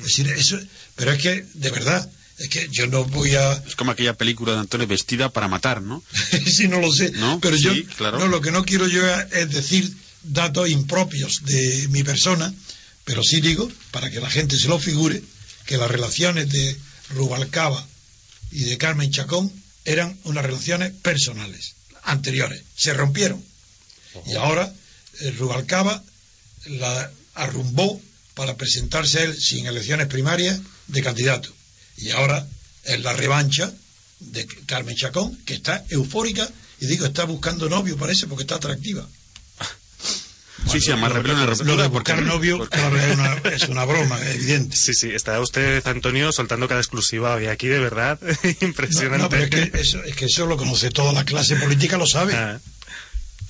Es decir, eso, pero es que, de verdad, Es que yo no voy a... Es como aquella película de Antonio vestida para matar, ¿no? sí, no lo sé. ¿No? Pero yo, Sí, claro. no, lo que no quiero yo es decir datos impropios de mi persona, pero sí digo, para que la gente se lo figure, que las relaciones de Rubalcaba y de Carmen Chacón eran unas relaciones personales, anteriores. Se rompieron. Y ahora eh, Rubalcaba la arrumbó para presentarse él sin elecciones primarias de candidato. Y ahora es la revancha de Carmen Chacón, que está eufórica y digo, está buscando novio, parece, porque está atractiva. sí, sí, además Lo ruptura de porque- buscar novio, porque- claro, es una, es una broma, es evidente. Sí, sí, está usted, Antonio, soltando cada exclusiva hoy aquí, de verdad. Impresionante. No, no, pero es que, eso, es que eso lo conoce toda la clase política, lo sabe. Ah,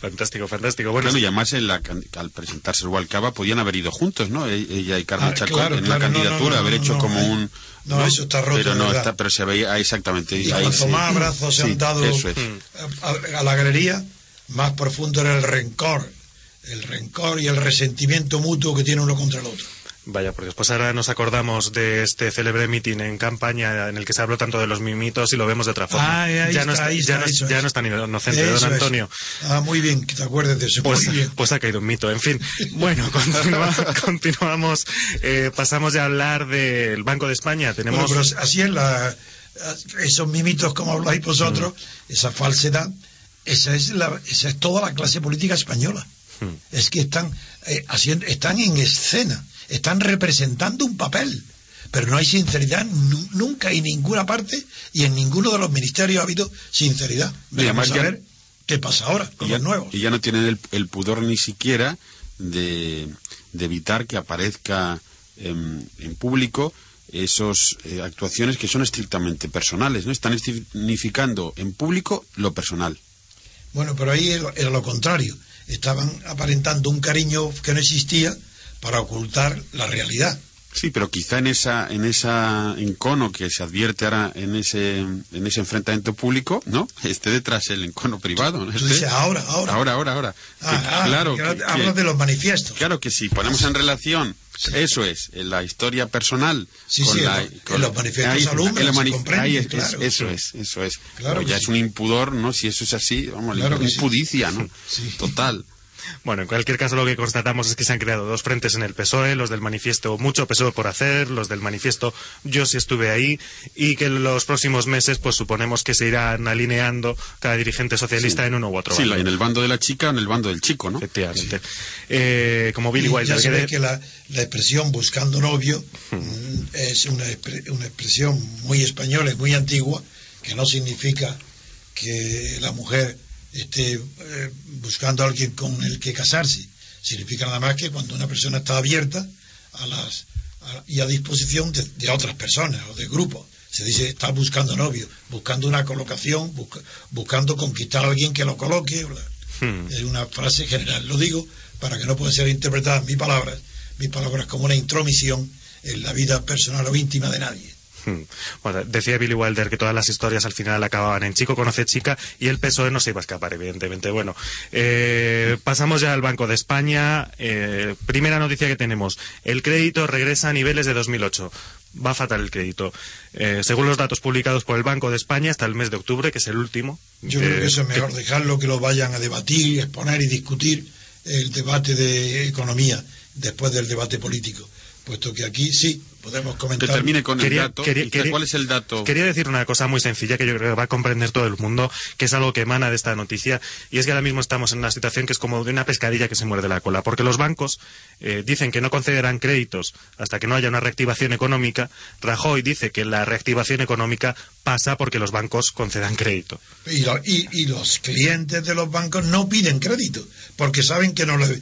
fantástico, fantástico. Bueno, Claro, y además en la al presentarse Rubalcaba podían haber ido juntos, ¿no? E- Ella y Carmen Ah, Chacón claro, en claro, no, candidatura, no, haber hecho no, como un... no, eso está roto, Pero no, está, pero se veía ah, exactamente. Y ahí cuanto sí. más abrazos se Sí, han dado es. a, a la galería, más profundo era el rencor, el rencor y el resentimiento mutuo que tiene uno contra el otro. Vaya, por Dios. Pues ahora nos acordamos de este célebre mitin en campaña en el que se habló tanto de los mimitos y lo vemos de otra forma. Ah, ahí ya está, no está, ya está, no, eso ya es. no es tan inocente, Eso don es. Antonio. Ah, muy bien, que te acuerdes de eso. Pues, muy bien. pues ha caído un mito. En fin, bueno, continua- continuamos. Eh, pasamos ya a hablar del Banco de España. Tenemos. Bueno, pero así es la, esos mimitos como habláis vosotros, Mm. esa falsedad, esa es la, esa es toda la clase política española. Mm. Es que están eh, haciendo, están en escena, están representando un papel, pero no hay sinceridad nu- nunca en ninguna parte y en ninguno de los ministerios ha habido sinceridad. Y además Vamos a ver qué pasa ahora con y ya, los nuevos. y ya no tienen el, el pudor ni siquiera de, de evitar que aparezca em, en público esas actuaciones que son estrictamente personales, ¿no? Están significando en público lo personal. Bueno, pero ahí era lo contrario. Estaban aparentando un cariño que no existía para ocultar la realidad. Sí, pero quizá en esa en esa encono que se advierte ahora en ese en ese enfrentamiento público, ¿no? Esté detrás el encono privado. ¿no? Tú dices ahora, ahora. ahora, ahora, ahora. Ah, Que- ah, claro, que que- hablas de los manifiestos. Claro que sí, ponemos en relación, eso es, en la historia personal Sí, con sí, la... en lo- en los manifiestos ahí- alumbran, en los se mani- comprende, ahí es- claro. Eso es, eso es. Claro Pero ya es un impudor, ¿no? Si eso es así, vamos, Claro impudicia, ¿no? Total. Bueno, en cualquier caso lo que constatamos es que se han creado dos frentes en el PSOE, los del manifiesto mucho PSOE por hacer, los del manifiesto yo sí estuve ahí, y que en los próximos meses pues suponemos que se irán alineando cada dirigente socialista en uno u otro Sí, bando. en el bando de la chica o en el bando del chico, ¿no? Efectivamente. Eh, como Billy Wilder. ya se ve que la, la expresión buscando novio mm, es una, una expresión muy española y muy antigua que no significa que la mujer esté eh, buscando a alguien con el que casarse. Significa nada más que cuando una persona está abierta a las a- y a disposición de, de otras personas o de grupos. Se dice está buscando novio, buscando una colocación, busca- buscando conquistar a alguien que lo coloque. Hmm. Es una frase general. Lo digo para que no pueda ser interpretada mis palabras, mis palabras como una intromisión en la vida personal o íntima de nadie. Hmm. Bueno, decía Billy Wilder que todas las historias al final acababan en chico conoce chica y el PSOE no se iba a escapar, evidentemente. Bueno, eh, pasamos ya al Banco de España. Eh, primera noticia que tenemos. El crédito regresa a niveles de 2008. Va fatal el crédito. Eh, según los datos publicados por el Banco de España, hasta el mes de octubre, que es el último. Yo creo que eso es mejor dejarlo, que lo vayan a debatir, exponer y discutir el debate de economía después del debate político. Puesto que aquí sí podemos Que comentar. termine con Quería- el dato. quería- ¿Y quería- ¿Cuál es el dato? Quería decir una cosa muy sencilla que yo creo que va a comprender todo el mundo, que es algo que emana de esta noticia, y es que ahora mismo estamos en una situación que es como de una pescadilla que se muerde la cola, porque los bancos eh, dicen que no concederán créditos hasta que no haya una reactivación económica. Rajoy dice que la reactivación económica pasa porque los bancos concedan crédito. Y, lo- y- y los clientes de los bancos no piden crédito porque saben que no, le-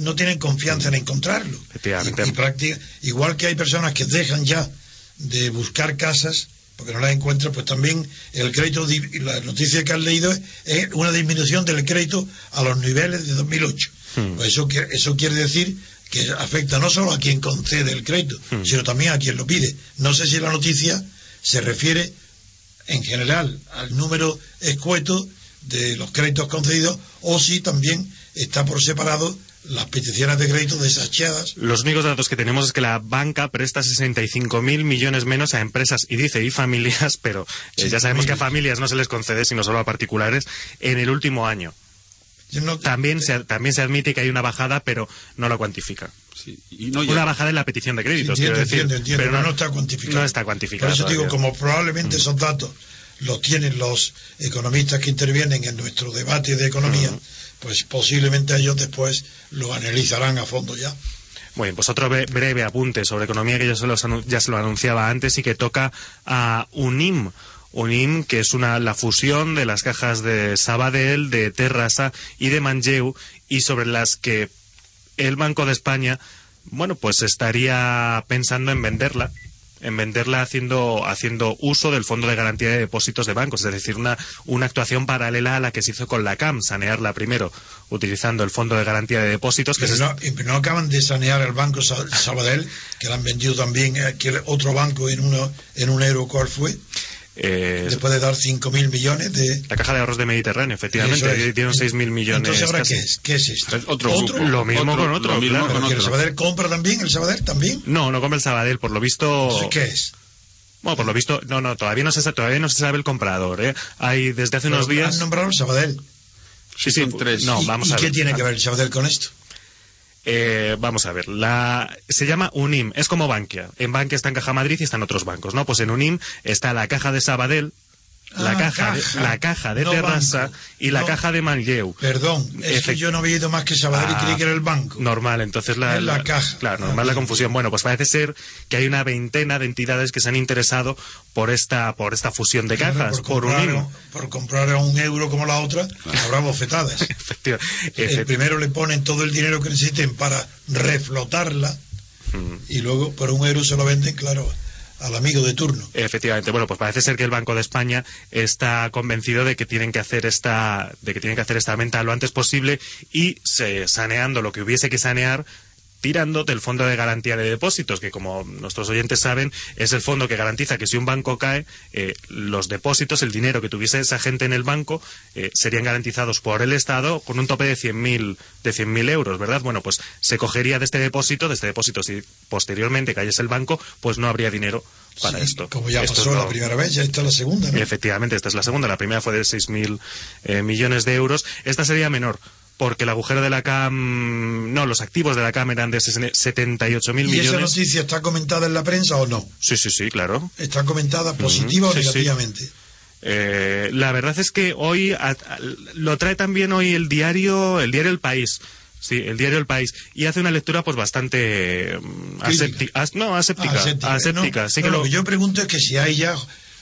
no tienen confianza en encontrarlo. Efectivamente. Y, y práctica- igual que hay personas que dejan ya de buscar casas porque no las encuentran, pues también el crédito, la noticia que han leído es, una disminución del crédito a los niveles de 2008. Pues eso, eso quiere decir que afecta no solo a quien concede el crédito, sino también a quien lo pide. No sé si la noticia se refiere en general al número escueto de los créditos concedidos o si también está por separado las peticiones de crédito desachadas. Los únicos datos que tenemos es que la banca presta 65.000 millones menos a empresas, y dice, y familias, pero eh, ya sabemos que a familias no se les concede, sino solo a particulares, en el último año. también, se, también se admite que hay una bajada, pero no la cuantifica. una bajada en la petición de créditos, quiero decir. pero no, está cuantificado. No está cuantificado. Por eso digo, como probablemente mm. esos datos los tienen los economistas que intervienen en nuestro debate de economía, mm. Pues posiblemente ellos después lo analizarán a fondo ya. Bueno, pues otro breve apunte sobre economía que ya se, ya se lo anunciaba antes y que toca a UNIM. UNIM, que es una, la fusión de las cajas de Sabadell, de Terrassa y de Manlleu, y sobre las que el Banco de España, bueno, pues estaría pensando en venderla en venderla haciendo, haciendo uso del Fondo de Garantía de Depósitos de bancos, es decir, una, una actuación paralela a la que se hizo con la CAM, sanearla primero utilizando el Fondo de Garantía de Depósitos. Pero que no, acaban de sanear el Banco Sabadell, que lo han vendido también eh, otro banco en, uno, en un euro, ¿cuál fue? Eh, Después de dar 5.000 millones de... La caja de ahorros de Mediterráneo, efectivamente, tiene 6.000 millones. Entonces, ¿ahora qué es? ¿Qué es esto? Otro, Lo mismo con otro, lo mismo con otro. ¿El Sabadell compra también? ¿El Sabadell también? No, no compra el Sabadell, por lo visto... ¿Qué es? Bueno, por lo visto, no, no, todavía no se, todavía no se sabe el comprador, ¿eh? Hay, desde hace unos días... ¿Han nombrado el Sabadell? Sí, sí, tres. No, vamos ¿Y, a qué tiene que ver el Sabadell con esto? Eh, vamos a ver, la, se llama UNIM, es como Bankia. En Bankia está en Caja Madrid y están otros bancos, ¿no? Pues en UNIM está la caja de Sabadell, la, ah, caja, De, la caja de Terrassa y la caja de Manlleu. Perdón, es que yo no había ido más que Sabadell y creí que era el banco. Normal, entonces la, la, caja. Claro, normal la confusión. Bueno, pues parece ser que hay una veintena de entidades que se han interesado por esta por esta fusión de cajas, por, comprar, Por comprar a un euro como la otra, habrá bofetadas. El primero le ponen todo el dinero que necesiten para reflotarla mm. y luego por un euro se lo venden, claro al amigo de turno. Efectivamente. Bueno, pues parece ser que el Banco de España está convencido de que tienen que hacer esta, de que tienen que hacer esta venta lo antes posible y se, saneando lo que hubiese que sanear tirando del Fondo de Garantía de Depósitos, que como nuestros oyentes saben, es el fondo que garantiza que si un banco cae, eh, los depósitos, el dinero que tuviese esa gente en el banco, eh, serían garantizados por el Estado con un tope de 100.000 de 100.000 euros, ¿verdad? Bueno, pues se cogería de este depósito, de este depósito, si posteriormente cayese el banco, pues no habría dinero para esto. Como ya pasó la primera vez, ya está la segunda, ¿no? Efectivamente, esta es la segunda. La primera fue de 6.000 eh, millones de euros. Esta sería menor porque el agujero de la CAM, no, los activos de la CAM eran de 78.000 millones. ¿Y esa noticia está comentada en la prensa o no? Sí, sí, sí, claro. ¿Está comentada positiva o negativamente? Eh, la verdad es que hoy lo trae también hoy el diario, el diario El País. Sí, el diario El País. Y hace una lectura pues bastante mm, aséptica. no, aséptica. aséptica. que lo... que yo pregunto es que si hay ya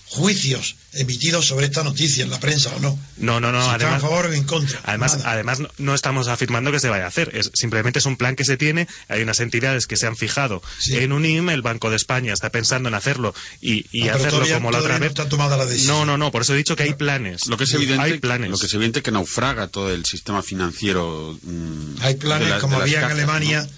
juicios emitidos sobre esta noticia en la prensa o no. No, no, no. Si además, a favor o en contra. Además, además no, estamos afirmando que se vaya a hacer. Es, simplemente es un plan que se tiene. Hay unas entidades que se han fijado en un IM. El Banco de España está pensando en hacerlo y, y hacerlo como la otra vez. No, tomada la decisión. no, no, no. Por eso he dicho que hay planes. Lo que es evidente, hay planes. Lo que es evidente que naufraga todo el sistema financiero. Mm, hay planes como había en Alemania,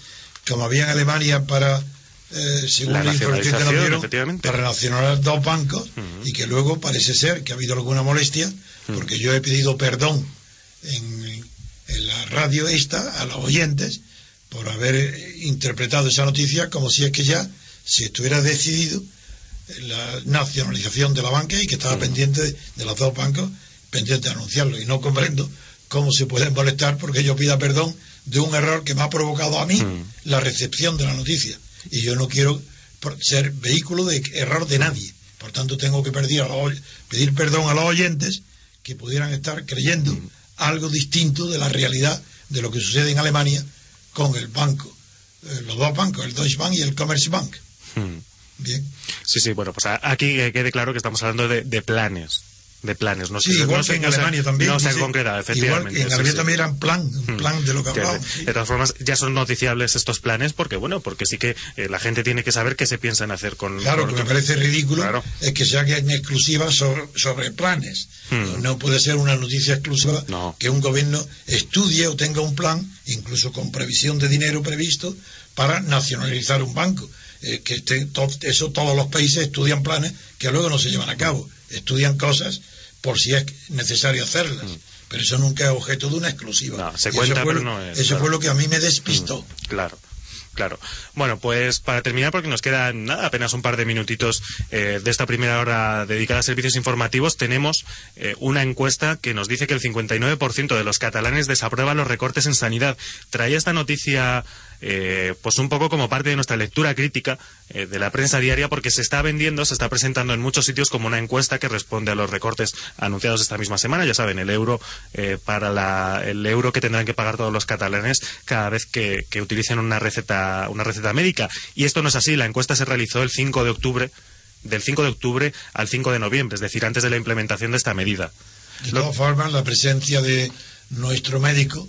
como había en Alemania para eh, según la, información para relacionar dos bancos y que luego parece ser que ha habido alguna molestia porque yo he pedido perdón en, la radio esta a los oyentes por haber interpretado esa noticia como si es que ya se estuviera decidido la nacionalización de la banca y que estaba pendiente de, los dos bancos pendiente de anunciarlo. Y no comprendo cómo se puede molestar porque yo pida perdón de un error que me ha provocado a mí la recepción de la noticia y yo no quiero ser vehículo de error de nadie. Por tanto, tengo que pedir, pedir perdón a los oyentes que pudieran estar creyendo algo distinto de la realidad de lo que sucede en Alemania con el banco, eh, los dos bancos, el Deutsche Bank y el Commerzbank. Hmm. Bien. Sí, sí, bueno, pues aquí quede claro que estamos hablando de planes de planes. No sí, igual que en Alemania también. No se ha concretado, efectivamente. Igual en Alemania también eran plan, hmm. plan de lo que hablábamos. De todas formas, ya son noticiables estos planes porque, bueno, porque sí que eh, la gente tiene que saber qué se piensan hacer con... Claro, lo que me parece ridículo es que se hagan exclusivas sobre, sobre planes. Hmm. No puede ser una noticia exclusiva que un gobierno estudie o tenga un plan, incluso con previsión de dinero previsto, para nacionalizar un banco. Eh, que eso todos los países estudian planes que luego no se llevan a cabo. Estudian cosas por si es necesario hacerlas. Mm. pero eso nunca es objeto de una exclusiva. No, se cuenta, eso fue, pero lo- no es, Eso claro. fue lo que a mí me despistó. Claro. Claro. Bueno, pues para terminar, porque nos quedan nada, apenas un par de minutitos eh, de esta primera hora dedicada a servicios informativos, tenemos eh, una encuesta que nos dice que el 59% de los catalanes desaprueban los recortes en sanidad. Traía esta noticia eh, pues un poco como parte de nuestra lectura crítica eh, de la prensa diaria porque se está vendiendo, se está presentando en muchos sitios como una encuesta que responde a los recortes anunciados esta misma semana. Ya saben, el euro eh, para la, el euro que tendrán que pagar todos los catalanes cada vez que, que utilicen una receta, una receta médica. Y esto no es así. La encuesta se realizó el 5 de octubre, del 5 de octubre al 5 de noviembre, es decir, antes de la implementación de esta medida. De todas formas, la presencia de nuestro médico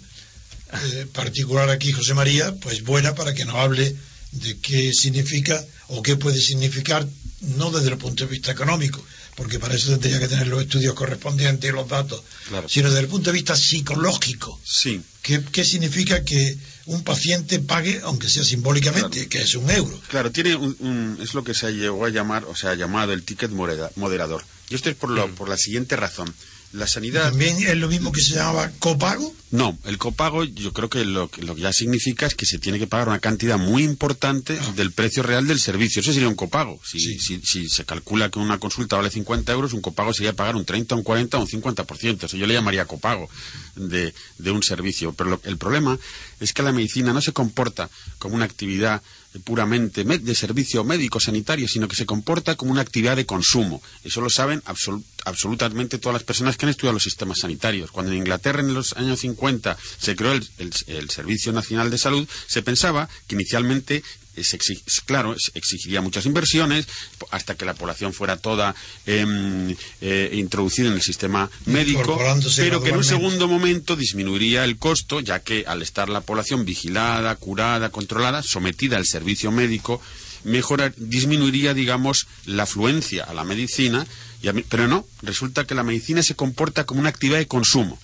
eh, particular aquí, José María, pues buena para que nos hable de qué significa o qué puede significar, no desde el punto de vista económico, porque para eso tendría que tener los estudios correspondientes y los datos, Claro. sino desde el punto de vista psicológico. Sí, ¿Qué, qué significa que un paciente pague, aunque sea simbólicamente, que es un euro? Claro, tiene un, un- es lo que se llegó a llamar, o sea, llamado el ticket moderador. Y esto es por, lo, por la siguiente razón. La sanidad... También es lo mismo que se llamaba copago. No, el copago yo creo que lo, que lo que ya significa es que se tiene que pagar una cantidad muy importante del precio real del servicio. Eso sería un copago. Si, Sí. si, si se calcula que una consulta vale 50 euros, un copago sería pagar un 30, un 40 o un 50%. Eso yo le llamaría copago de, de un servicio. Pero lo- el problema es que la medicina no se comporta como una actividad puramente me- de servicio médico sanitario, sino que se comporta como una actividad de consumo. Eso lo saben absolu- absolutamente todas las personas que han estudiado los sistemas sanitarios. Cuando en Inglaterra en los años 50 se creó el, Servicio Nacional de Salud, se pensaba que inicialmente se claro, se exigiría muchas inversiones hasta que la población fuera toda em, eh, introducida en el sistema médico, pero que en un segundo momento disminuiría el costo, ya que al estar la población vigilada, curada, controlada, sometida al servicio médico, mejorar, disminuiría, digamos, la afluencia a la medicina, y a pero no, resulta que la medicina se comporta como una actividad de consumo.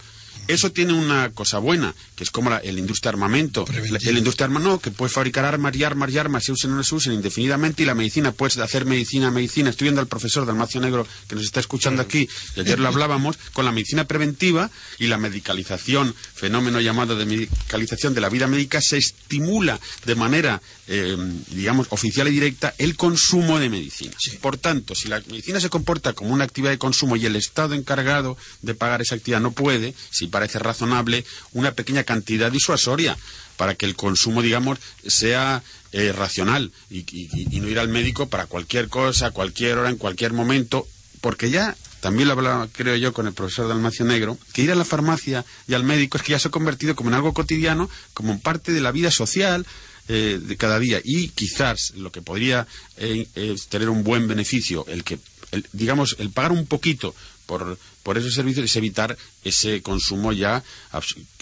Eso tiene una cosa buena, que es como la, el industria armamento. Preventivo. El industria arma no, que puede fabricar armas y armas y armas, se usen o no se usen indefinidamente, y la medicina, puedes hacer medicina, medicina. Estoy viendo al profesor Dalmacio Negro que nos está escuchando aquí, y ayer lo hablábamos, con la medicina preventiva y la medicalización, fenómeno llamado de medicalización de la vida médica, se estimula de manera, eh, digamos, oficial y directa el consumo de medicina. Sí. Por tanto, si la medicina se comporta como una actividad de consumo y el Estado encargado de pagar esa actividad no puede, si parece razonable, una pequeña cantidad disuasoria para que el consumo, digamos, sea eh, racional y, no ir al médico para cualquier cosa, cualquier hora, en cualquier momento, porque ya, también lo hablaba, creo yo, con el profesor Dalmacio Negro, que ir a la farmacia y al médico es que ya se ha convertido como en algo cotidiano, como en parte de la vida social, eh, de cada día. Y quizás lo que podría eh, tener un buen beneficio el que el- digamos el pagar un poquito por por esos servicios es evitar ese consumo ya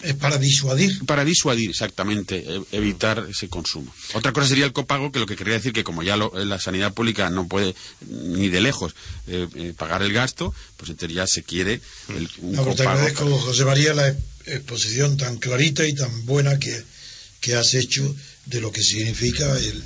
Es para disuadir. para disuadir exactamente e- evitar ese consumo otra cosa sería el copago que lo que quería decir que como ya lo- la sanidad pública no puede ni de lejos eh, eh, pagar el gasto pues en teoría se quiere el, un No, te agradezco, José María, la exposición tan clarita y tan buena que, que has hecho de lo que significa el,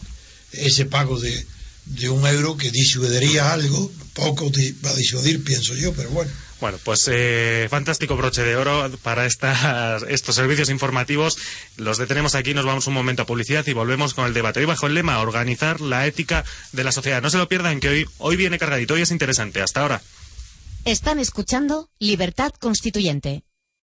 ese pago de, de un euro que disuadiría algo. Poco va a disuadir, pienso yo, pero bueno. Bueno, pues eh, fantástico broche de oro para estas, estos servicios informativos. Los detenemos aquí, nos vamos un momento a publicidad y volvemos con el debate. Hoy bajo el lema Organizar la ética de la sociedad. No se lo pierdan que hoy, hoy viene cargadito, hoy es interesante. Hasta ahora. Están escuchando Libertad Constituyente.